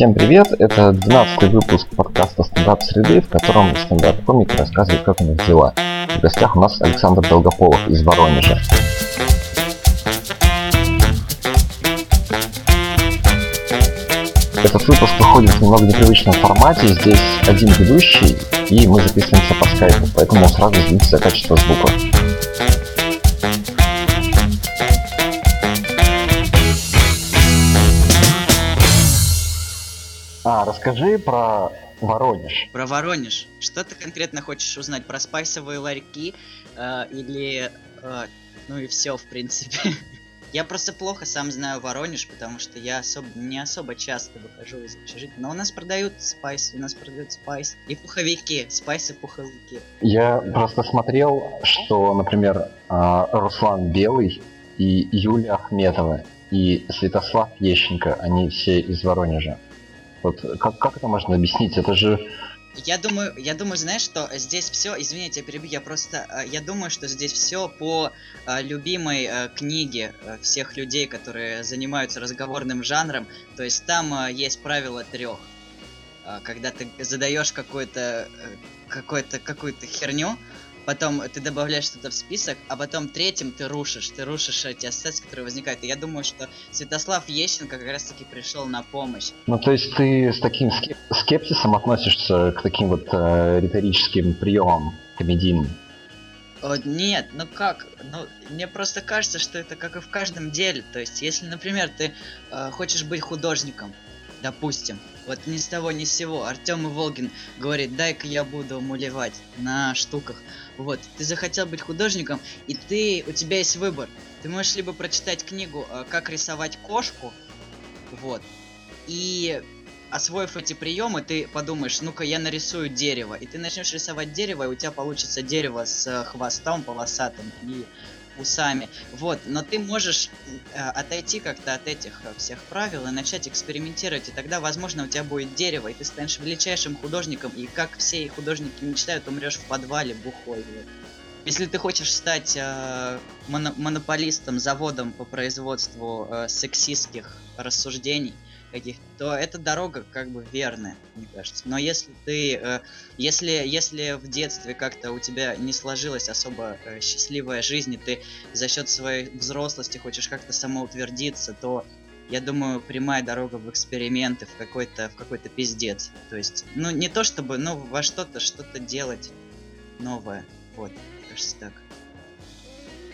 Всем привет! Это 12 выпуск подкаста «Стендап среды», в котором стендап-комики рассказывают, как у них дела. В гостях у нас Александр Долгополов из Воронежа. Этот выпуск выходит в немного непривычном формате. Здесь один ведущий, и мы записываемся по скайпу, поэтому сразу извините за качество звука. А, расскажи про Воронеж. Про Воронеж. Что ты конкретно хочешь узнать? Про спайсовые ларьки? Э, или... Э, ну и все, в принципе. Я просто плохо сам знаю Воронеж, потому что я особо, не особо часто выхожу из общежития. Но у нас продают спайс, у нас продают спайс. И пуховики, спайсы пуховики. Я просто смотрел, что, например, а, Руслан Белый и Юлия Ахметова и Святослав Ещенко, они все из Воронежа. Вот как, как это можно объяснить? Это же я думаю, я думаю, знаешь, что здесь все, извините, я перебью, я просто, э, я думаю, что здесь все по э, любимой э, книге всех людей, которые занимаются разговорным жанром. То есть там есть правило трех. Когда ты задаешь какую-то, какую-то, какую-то херню, потом ты добавляешь что-то в список, а потом третьим ты рушишь, ты рушишь эти ассоциации, которые возникают. И я думаю, что Святослав Ещенко как раз таки пришел на помощь. Ну, то есть ты с таким скепсисом относишься к таким вот э, риторическим приемам комедийным? О, нет, ну как? Ну, мне просто кажется, что это как и в каждом деле. То есть, если, например, ты э, хочешь быть художником, допустим, вот ни с того ни с сего, Артем Волгин говорит, дай-ка я буду мулевать на штуках. Вот, ты захотел быть художником, и ты, у тебя есть выбор. Ты можешь либо прочитать книгу э, «Как рисовать кошку», вот, и освоив эти приемы, ты подумаешь, ну-ка я нарисую дерево, и ты начнешь рисовать дерево, и у тебя получится дерево с э, хвостом полосатым и усами. Вот, но ты можешь э, отойти как-то от этих э, всех правил и начать экспериментировать, и тогда, возможно, у тебя будет дерево, и ты станешь величайшим художником, и как все художники мечтают, умрешь в подвале бухой. Если ты хочешь стать э, моно монополистом, заводом по производству э, сексистских рассуждений, каких то эта дорога как бы верная, мне кажется. Но если ты, э, если, если в детстве как-то у тебя не сложилась особо э, счастливая жизнь, и ты за счет своей взрослости хочешь как-то самоутвердиться, то я думаю, прямая дорога в эксперименты, в какой-то в какой-то пиздец. То есть, ну не то чтобы, ну во что-то что-то делать новое. Вот, кажется так.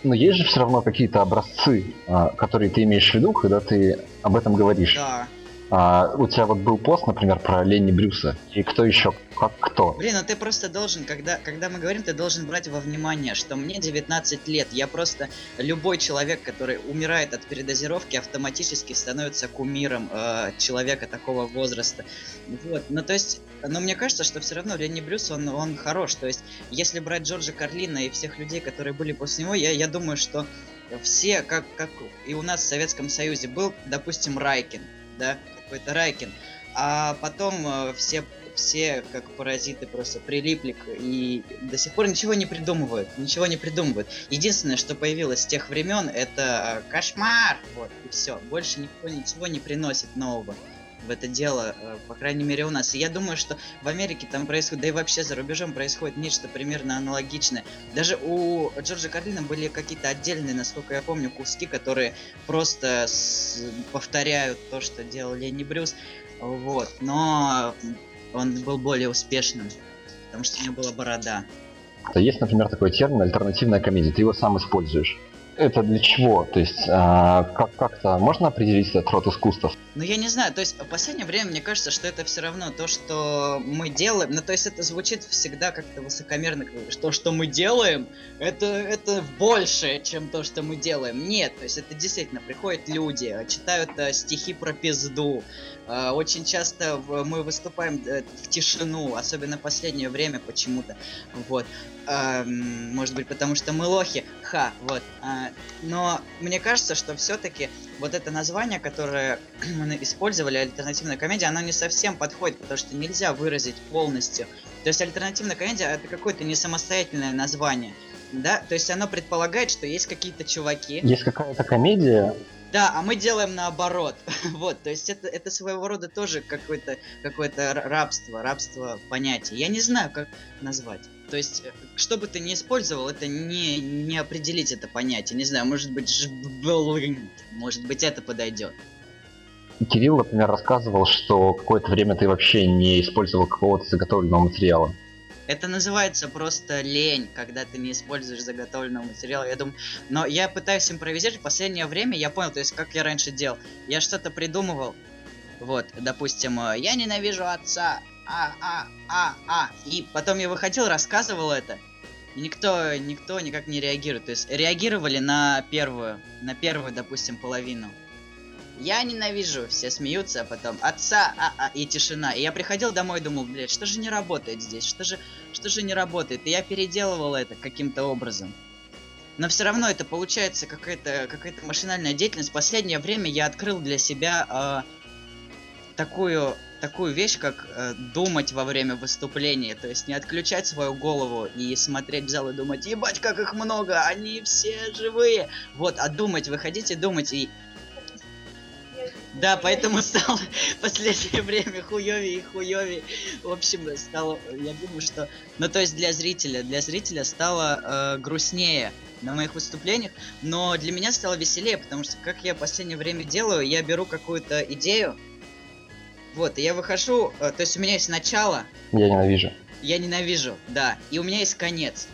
Но есть же все равно какие-то образцы, а, которые ты имеешь в виду, когда ты об этом говоришь. Да, а, у тебя вот был пост, например, про Ленни Брюса. И кто еще? Как кто? Блин, ну ты просто должен, когда, когда мы говорим, ты должен брать во внимание, что мне 19 лет. Я просто любой человек, который умирает от передозировки, автоматически становится кумиром э, человека такого возраста. Вот. Ну то есть, но мне кажется, что все равно Ленни Брюс, он, он хорош. То есть, если брать Джорджа Карлина и всех людей, которые были после него, я, я думаю, что все, как, как и у нас в Советском Союзе был, допустим, Райкин, да, какой-то Райкин. А потом э, все, все как паразиты просто прилипли и до сих пор ничего не придумывают. Ничего не придумывают. Единственное, что появилось с тех времен, это э, кошмар. Вот, и все. Больше никто ничего не приносит нового в это дело, э, по крайней мере у нас. И я думаю, что в Америке там происходит, да и вообще за рубежом происходит нечто примерно аналогичное. Даже у Джорджа Карлина были какие-то отдельные, насколько я помню, куски, которые просто с... повторяют то, что делал Ленни Брюс. Вот, но он был более успешным, потому что у него была борода. Есть, например, такой термин альтернативная комедия. Ты его сам используешь это для чего? То есть а, как- как-то можно определить этот род искусства? Ну, я не знаю, то есть в последнее время мне кажется, что это все равно то, что мы делаем. Ну, то есть это звучит всегда как-то высокомерно, что, что мы делаем, это, это больше, чем то, что мы делаем. Нет, то есть это действительно приходят люди, читают э, стихи про пизду. Э, очень часто в, мы выступаем э, в тишину, особенно в последнее время почему-то. Вот. Эм, может быть, потому что мы лохи. Ха, вот. Э, но мне кажется, что все-таки вот это название, которое мы использовали, альтернативная комедия, оно не совсем подходит, потому что нельзя выразить полностью. То есть альтернативная комедия это какое-то не самостоятельное название. Да, то есть оно предполагает, что есть какие-то чуваки. Есть какая-то комедия, Да, а мы делаем наоборот. вот, то есть это, это своего рода тоже какое-то какое рабство, рабство понятия. Я не знаю, как назвать. То есть, э, что бы ты ни использовал, это не, не определить это понятие. Не знаю, может быть, может быть, это подойдет. Кирилл, например, рассказывал, что какое-то время ты вообще не использовал какого-то заготовленного материала. Это называется просто лень, когда ты не используешь заготовленного материала. Я думаю, но я пытаюсь импровизировать. В последнее время я понял, то есть как я раньше делал. Я что-то придумывал. Вот, допустим, э, я ненавижу отца. А, а, а, а. И потом я выходил, рассказывал это. И никто, никто никак не реагирует. То есть реагировали на первую, на первую, допустим, половину. Я ненавижу, все смеются, а потом отца, а, а, и тишина. И я приходил домой и думал, блядь, что же не работает здесь, что же, что же не работает. И я переделывал это каким-то образом. Но все равно это получается какая-то какая машинальная деятельность. В последнее время я открыл для себя э, такую такую вещь, как э, думать во время выступления. То есть не отключать свою голову и смотреть в зал и думать, ебать, как их много, они все живые. Вот, а думать, выходить и думать. И да, поэтому стало последнее время хуёвее и хуёвее. В общем, стало, я думаю, что... Ну, то есть для зрителя, для зрителя стало э, грустнее на моих выступлениях, но для меня стало веселее, потому что, как я в последнее время делаю, я беру какую-то идею, вот, и я выхожу, э, то есть у меня есть начало. Я ненавижу. Я ненавижу, да, и у меня есть конец.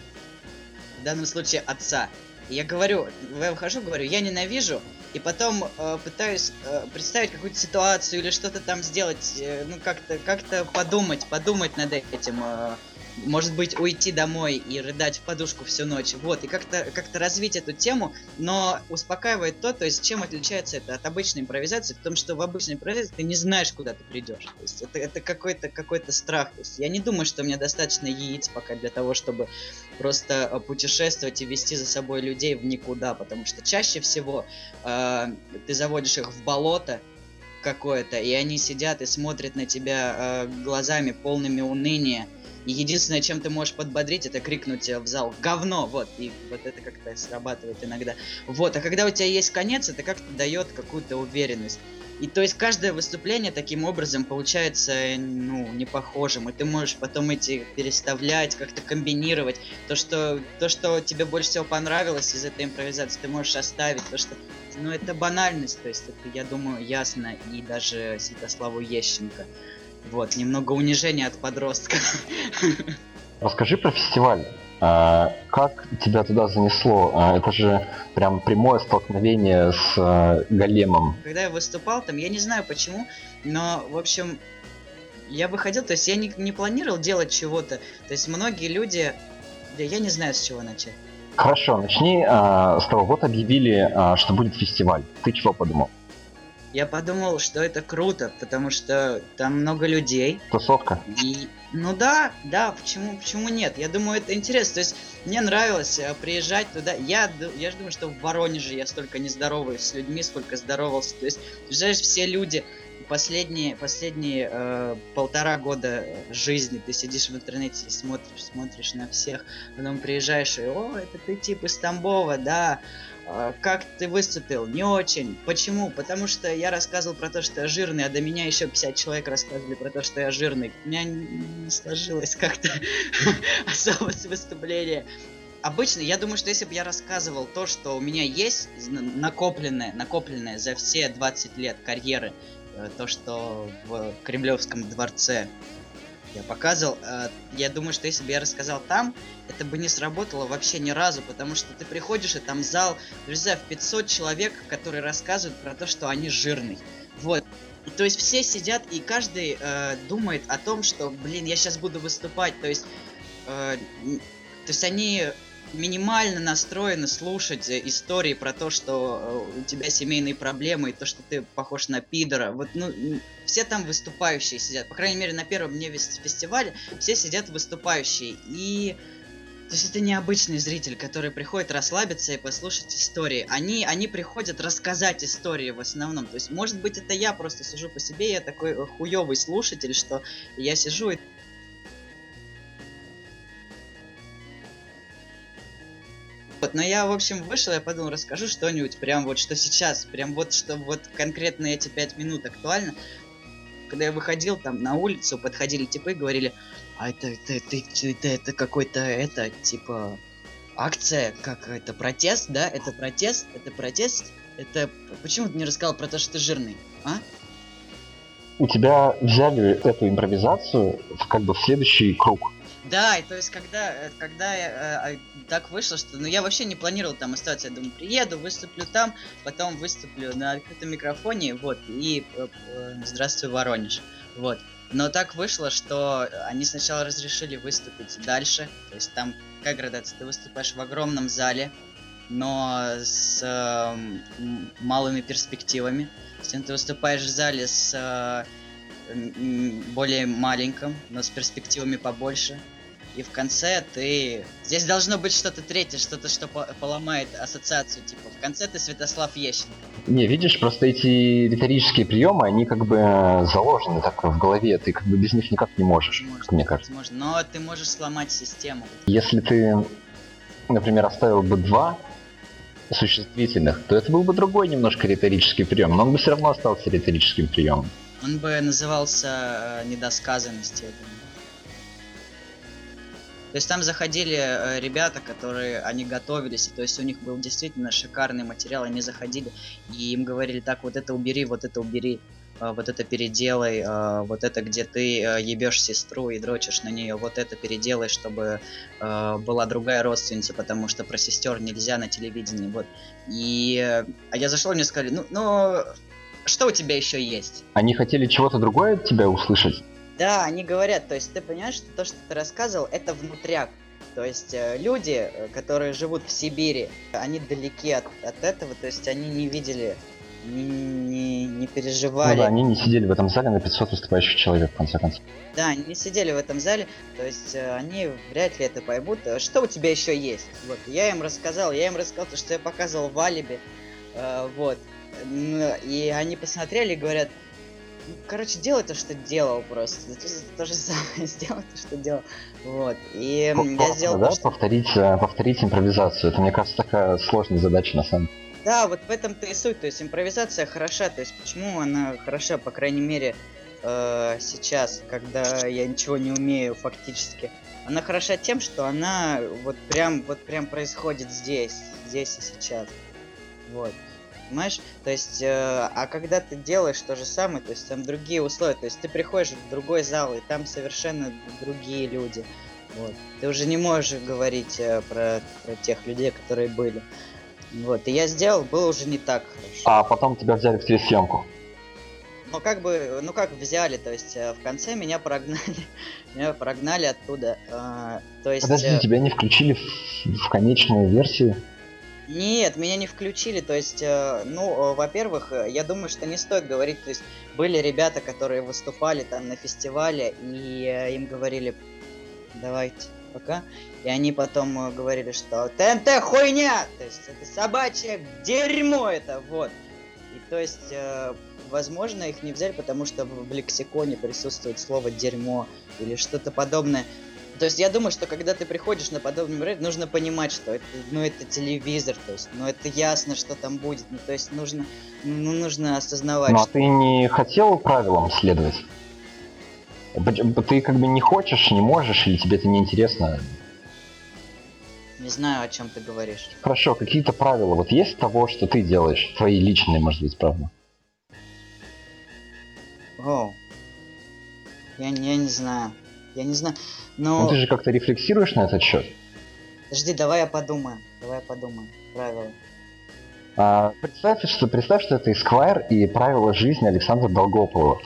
В данном случае отца. И я говорю, я выхожу, говорю, я ненавижу, и потом э, пытаюсь э, представить какую-то ситуацию или что-то там сделать, э, ну как-то как-то подумать, подумать над этим, э, может быть уйти домой и рыдать в подушку всю ночь, вот и как-то как-то развить эту тему, но успокаивает то, то есть чем отличается это от обычной импровизации, в том, что в обычной импровизации ты не знаешь, куда ты придешь, то есть это это какой-то какой-то страх, то есть я не думаю, что у меня достаточно яиц пока для того, чтобы просто э, путешествовать и вести за собой людей в никуда, потому что чаще всего Э, ты заводишь их в болото какое-то, и они сидят и смотрят на тебя э, глазами полными уныния. И единственное, чем ты можешь подбодрить, это крикнуть в зал «Говно!» Вот, и вот это как-то срабатывает иногда. Вот, а когда у тебя есть конец, это как-то дает какую-то уверенность. И то есть каждое выступление таким образом получается, ну, не похожим. И ты можешь потом эти переставлять, как-то комбинировать. То что, то, что тебе больше всего понравилось из этой импровизации, ты можешь оставить. То, что ну, это банальность, то есть это, я думаю, ясно и даже Святославу Ещенко. Вот, немного унижения от подростка. Расскажи про фестиваль. А, как тебя туда занесло? А, это же прям прямое столкновение с а, големом. Когда я выступал там, я не знаю почему, но, в общем, я выходил, то есть я не, не планировал делать чего-то. То есть многие люди... Я не знаю, с чего начать. Хорошо, начни а, с того. Вот объявили, а, что будет фестиваль. Ты чего подумал? Я подумал, что это круто, потому что там много людей. Тусовка. И, ну да, да, почему, почему нет? Я думаю, это интересно. То есть мне нравилось э, приезжать туда. Я, я же думаю, что в Воронеже я столько не здороваюсь с людьми, сколько здоровался. То есть, приезжаешь все люди, последние, последние э, полтора года жизни ты сидишь в интернете и смотришь, смотришь на всех, потом приезжаешь и, о, это ты тип из Тамбова, да, как ты выступил? Не очень. Почему? Потому что я рассказывал про то, что я жирный, а до меня еще 50 человек рассказывали про то, что я жирный. У меня не сложилось как-то особо с выступления обычно, я думаю, что если бы я рассказывал то, что у меня есть накопленное, накопленное за все 20 лет карьеры, Э, то, что в Кремлевском дворце я показывал. Э, я думаю, что если бы я рассказал там, это бы не сработало вообще ни разу, потому что ты приходишь, и там зал, друзья, в 500 человек, которые рассказывают про то, что они жирный. Вот. И, то есть все сидят, и каждый э, думает о том, что, блин, я сейчас буду выступать. То есть, э, то есть они минимально настроены слушать истории про то, что э, у тебя семейные проблемы и то, что ты похож на пидора. Вот, ну, все там выступающие сидят. По крайней мере, на первом дне фестиваля все сидят выступающие. И то есть это необычный зритель, который приходит расслабиться и послушать истории. Они, они приходят рассказать истории в основном. То есть, может быть, это я просто сижу по себе, я такой э, хуёвый слушатель, что я сижу и Вот, но я, в общем, вышел, я подумал, расскажу что-нибудь, прям вот что сейчас, прям вот, что вот конкретно эти пять минут актуально. Когда я выходил там на улицу, подходили типы и говорили, а это, это, это, это, это какой-то, это, типа, акция, как это, протест, да? Это протест, это протест, это... Почему ты не рассказал про то, что ты жирный, а? У тебя взяли эту импровизацию в, как бы в следующий круг. Да, и то есть когда, э, когда э, так вышло, что ну я вообще не планировал там оставаться, я думаю, приеду, выступлю там, потом выступлю на открытом микрофоне, вот, и э, э, здравствуй, Воронеж, вот. Но так вышло, что они сначала разрешили выступить дальше, то есть там, как градация, ты выступаешь в огромном зале, но с э, малыми перспективами, то есть ты выступаешь в зале с э, более маленьким, но с перспективами побольше, и в конце ты... Здесь должно быть что-то третье, что-то, что поломает ассоциацию, типа, в конце ты Святослав Ещенко. Не, видишь, просто эти риторические приемы, они как бы заложены так в голове, ты как бы без них никак не можешь, Можно, мне кажется. Можно, но ты можешь сломать систему. Если ты, например, оставил бы два существительных, то это был бы другой немножко риторический прием, но он бы все равно остался риторическим приемом. Он бы назывался э, недосказанностью, я думаю. То есть там заходили э, ребята, которые, они готовились, то есть у них был действительно шикарный материал, они заходили, и им говорили, так, вот это убери, вот это убери, э, вот это переделай, э, вот это, где ты ебешь сестру и дрочишь на нее, вот это переделай, чтобы была другая родственница, потому что про сестер нельзя на телевидении, вот. И а я зашел, мне сказали, ну, ну, что у тебя еще есть? Они хотели чего-то другое от тебя услышать? Да, они говорят, то есть ты понимаешь, что то, что ты рассказывал, это внутряк. То есть э, люди, э, которые живут в Сибири, они далеки от, от этого, то есть они не видели, не, не, не переживали. Ну да, они не сидели в этом зале на 500 выступающих человек, в конце концов. Да, они не сидели в этом зале, то есть э, они вряд ли это поймут. Что у тебя еще есть? Вот, я им рассказал, я им рассказал то, что я показывал в Алибе, вот. И они посмотрели и говорят, короче, делай то, что делал просто. То, то же самое, сделай то, что делал. Вот. И Просто, я сделал... Да, то, что... повторить, э, повторить импровизацию. Это, мне кажется, такая сложная задача на самом деле. Да, вот в этом-то и суть. То есть импровизация хороша. То есть почему она хороша, по крайней мере, э, сейчас, когда я ничего не умею фактически. Она хороша тем, что она вот прям, вот прям происходит здесь, здесь и сейчас. Вот понимаешь? То есть, э, а когда ты делаешь то же самое, то есть там другие условия, то есть ты приходишь в другой зал, и там совершенно другие люди. Вот. Ты уже не можешь говорить э, про, про тех людей, которые были. Вот. И я сделал, было уже не так хорошо. А потом тебя взяли в телесъемку. Ну как бы, ну как взяли, то есть э, в конце меня прогнали, меня прогнали оттуда. Э, то есть. Подожди, э... тебя не включили в, в конечную версию? Нет, меня не включили, то есть, э, ну, э, во-первых, э, я думаю, что не стоит говорить, то есть, были ребята, которые выступали там на фестивале, и им говорили, давайте, пока, и они потом говорили, что ТНТ хуйня, то есть, это собачье дерьмо это, вот, и то есть, возможно, их не взяли, потому что в лексиконе присутствует слово дерьмо или что-то подобное, то есть я думаю, что когда ты приходишь на подобный мероприятие, нужно понимать, что это, ну, это телевизор, то есть, ну, это ясно, что там будет, ну, то есть нужно, ну, нужно осознавать. Ну, а ты не хотел правилам следовать? Ты как бы не хочешь, не можешь, или тебе это не интересно? Не знаю, о чем ты говоришь. Хорошо, какие-то правила. Вот есть того, что ты делаешь, твои личные, может быть, правила? О, я, я не знаю. Я не знаю. Но... Ну ты же как-то рефлексируешь на этот счет? Подожди, давай я подумаю. Давай я подумаю. Правила. А, представь, что, представь, что это Esquire и правила жизни Александра Долгопова.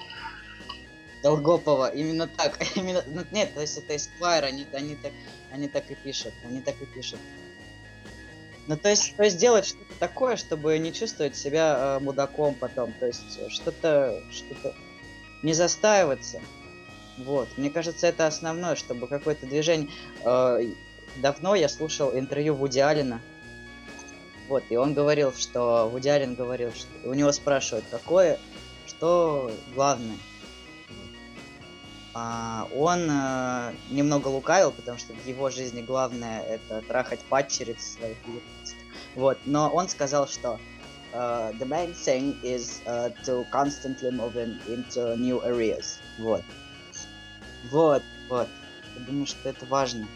Долгопова, именно так. именно, ну, нет, то есть это Esquire, они, они, так, они так и пишут. Они так и пишут. Ну, то есть, то есть делать что-то такое, чтобы не чувствовать себя э, мудаком потом. То есть что-то, что-то не застаиваться. Вот, мне кажется, это основное, чтобы какое-то движение... Э, давно я слушал интервью Вуди Алина. Вот, и он говорил, что... Вуди Аллен говорил, что... У него спрашивают, какое... Что главное? а, он э, немного лукавил, потому что в его жизни главное это трахать падчериц своих. Вот, но он сказал, что uh, the main thing is uh, to constantly move in into new areas. Вот. Вот, вот. Я думаю, что это важно.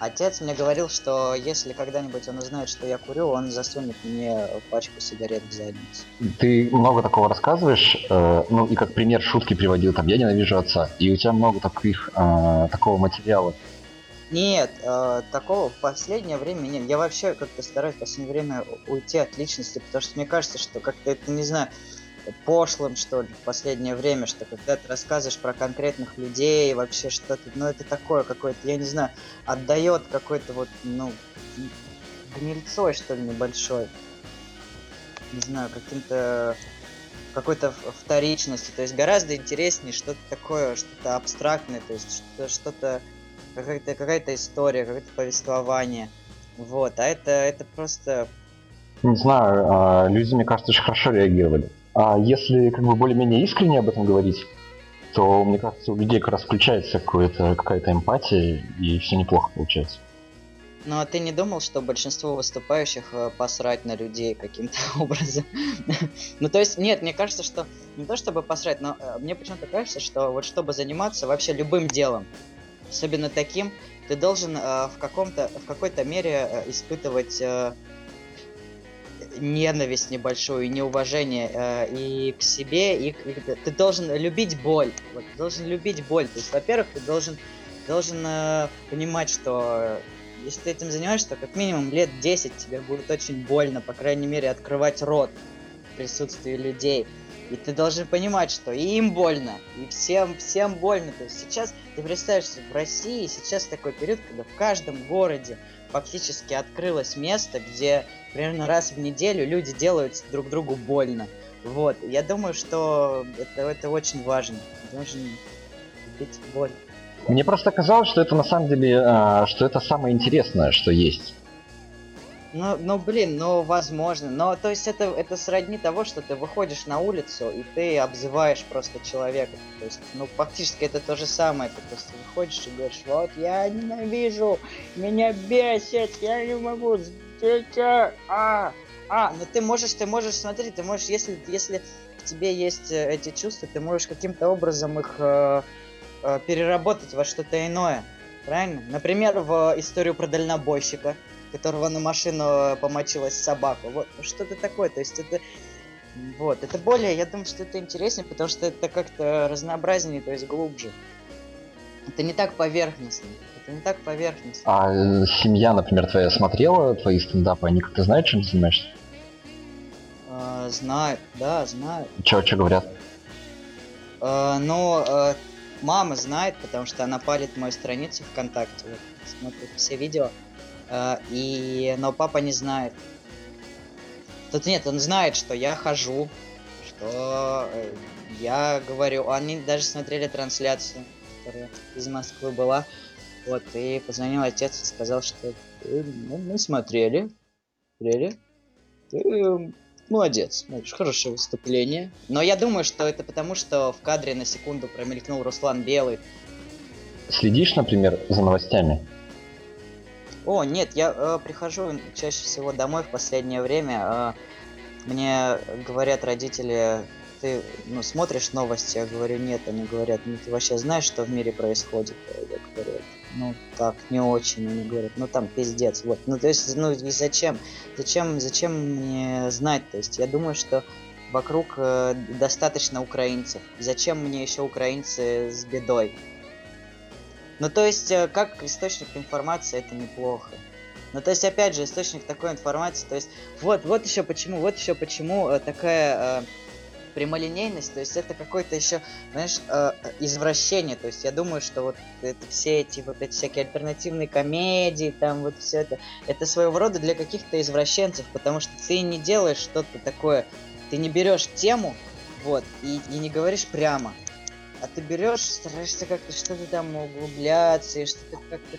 Отец мне говорил, что если когда-нибудь он узнает, что я курю, он засунет мне пачку сигарет в задницу. Ты много такого рассказываешь, э, ну и как пример шутки приводил, там, я ненавижу отца, и у тебя много таких, э, такого материала. Нет, э, такого в последнее время нет. Я вообще как-то стараюсь в последнее время уйти от личности, потому что мне кажется, что как-то это, не знаю, пошлым, что ли, в последнее время, что когда ты рассказываешь про конкретных людей, вообще что-то, ну, это такое какое-то, я не знаю, отдает какой-то вот, ну, гнильцой, что ли, небольшой. Не знаю, каким-то какой-то вторичности. То есть гораздо интереснее что-то такое, что-то абстрактное, то есть что-то, какая-то какая-то история, какое-то повествование. Вот, а это, это просто... Не знаю, а, люди, мне кажется, очень хорошо реагировали. А если как бы более-менее искренне об этом говорить, то, мне кажется, у людей как раз включается какая-то эмпатия, и все неплохо получается. Ну а ты не думал, что большинство выступающих э, посрать на людей каким-то образом? ну то есть, нет, мне кажется, что не то чтобы посрать, но э, мне почему-то кажется, что вот чтобы заниматься вообще любым делом, особенно таким, ты должен э, в каком-то, в какой-то мере э, испытывать э, ненависть небольшую и неуважение э, и к себе, и, и ты должен любить боль. Вот, ты должен любить боль. То есть, во-первых, ты должен, должен э, понимать, что если ты этим занимаешься, то как минимум лет 10 тебе будет очень больно, по крайней мере, открывать рот в присутствии людей. И ты должен понимать, что и им больно, и всем, всем больно. То есть сейчас, ты представляешь, в России сейчас такой период, когда в каждом городе фактически открылось место, где примерно раз в неделю люди делают друг другу больно. Вот, я думаю, что это, это очень важно. Должен быть боль. Мне просто казалось, что это на самом деле, а, что это самое интересное, что есть. Ну, ну, блин, ну, возможно. Но, то есть, это, это сродни того, что ты выходишь на улицу, и ты обзываешь просто человека. То есть, ну, фактически это то же самое. Ты просто выходишь и говоришь, вот, я ненавижу, меня бесит, я не могу, дети, а, а, но ты можешь, ты можешь, смотри, ты можешь, если, если в тебе есть э, эти чувства, ты можешь каким-то образом их э, э, переработать во что-то иное. Правильно? Например, в историю про дальнобойщика которого на машину помочилась собака. Вот, ну, что-то такое. То есть это... Вот, это более, я думаю, что это интереснее, потому что это как-то разнообразнее, то есть глубже. Это не так поверхностно. Это не так поверхностно. А э, семья, например, твоя смотрела твои стендапы, они как-то знают, чем занимаешься? А, знают, да, знают. Чё, чё говорят? А, ну, а, мама знает, потому что она палит мою страницу ВКонтакте, вот, смотрит все видео. Э, и... Но папа не знает. Тут нет, он знает, что я хожу, что э, я говорю. Они даже смотрели трансляцию, которая из Москвы была. Вот, и позвонил отец и сказал, что ну, мы смотрели, смотрели. Ты э, молодец, хорошее выступление. Но я думаю, что это потому, что в кадре на секунду промелькнул Руслан Белый. Следишь, например, за новостями? О, нет, я э, прихожу чаще всего домой в последнее время. Э, мне говорят родители, ты ну, смотришь новости, я говорю, нет, они говорят, ну ты вообще знаешь, что в мире происходит? Я говорю, ну так, не очень, они говорят, ну там пиздец, вот. Ну то есть, ну и зачем? Зачем, зачем мне знать? То есть я думаю, что вокруг э, достаточно украинцев. Зачем мне еще украинцы с бедой? Ну, то есть, э, как источник информации это неплохо. Ну, то есть, опять же, источник такой информации, то есть, вот, вот еще почему, вот еще почему э, такая э, прямолинейность, то есть, это какое-то еще, знаешь, э, извращение, то есть, я думаю, что вот это все эти, вот эти всякие альтернативные комедии, там, вот все это, это своего рода для каких-то извращенцев, потому что ты не делаешь что-то такое, ты не берешь тему, вот, и, и не говоришь прямо, а ты берешь, стараешься как-то что-то там углубляться и что-то как-то...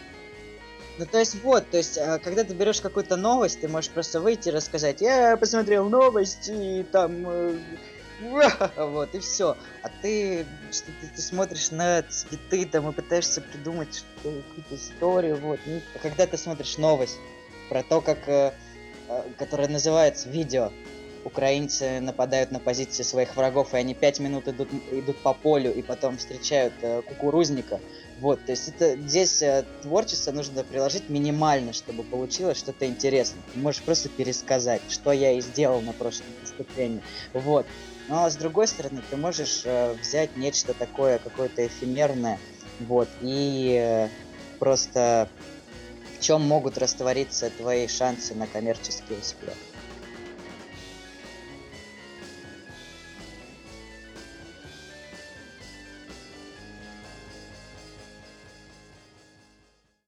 Ну, то есть, вот, то есть, а, когда ты берешь какую-то новость, ты можешь просто выйти и рассказать, я посмотрел новости, там, вот, и все. А ты, что ты, ты смотришь на цветы там и пытаешься придумать какую-то историю, вот. Ну, а когда ты смотришь новость про то, как, э, э, которая называется видео, украинцы нападают на позиции своих врагов, и они пять минут идут, идут по полю, и потом встречают э, кукурузника. Вот, то есть это здесь э, творчество нужно приложить минимально, чтобы получилось что-то интересное. Ты можешь просто пересказать, что я и сделал на прошлом выступлении. Вот. Но с другой стороны, ты можешь э, взять нечто такое, какое-то эфемерное, вот, и э, просто в чем могут раствориться твои шансы на коммерческий успех.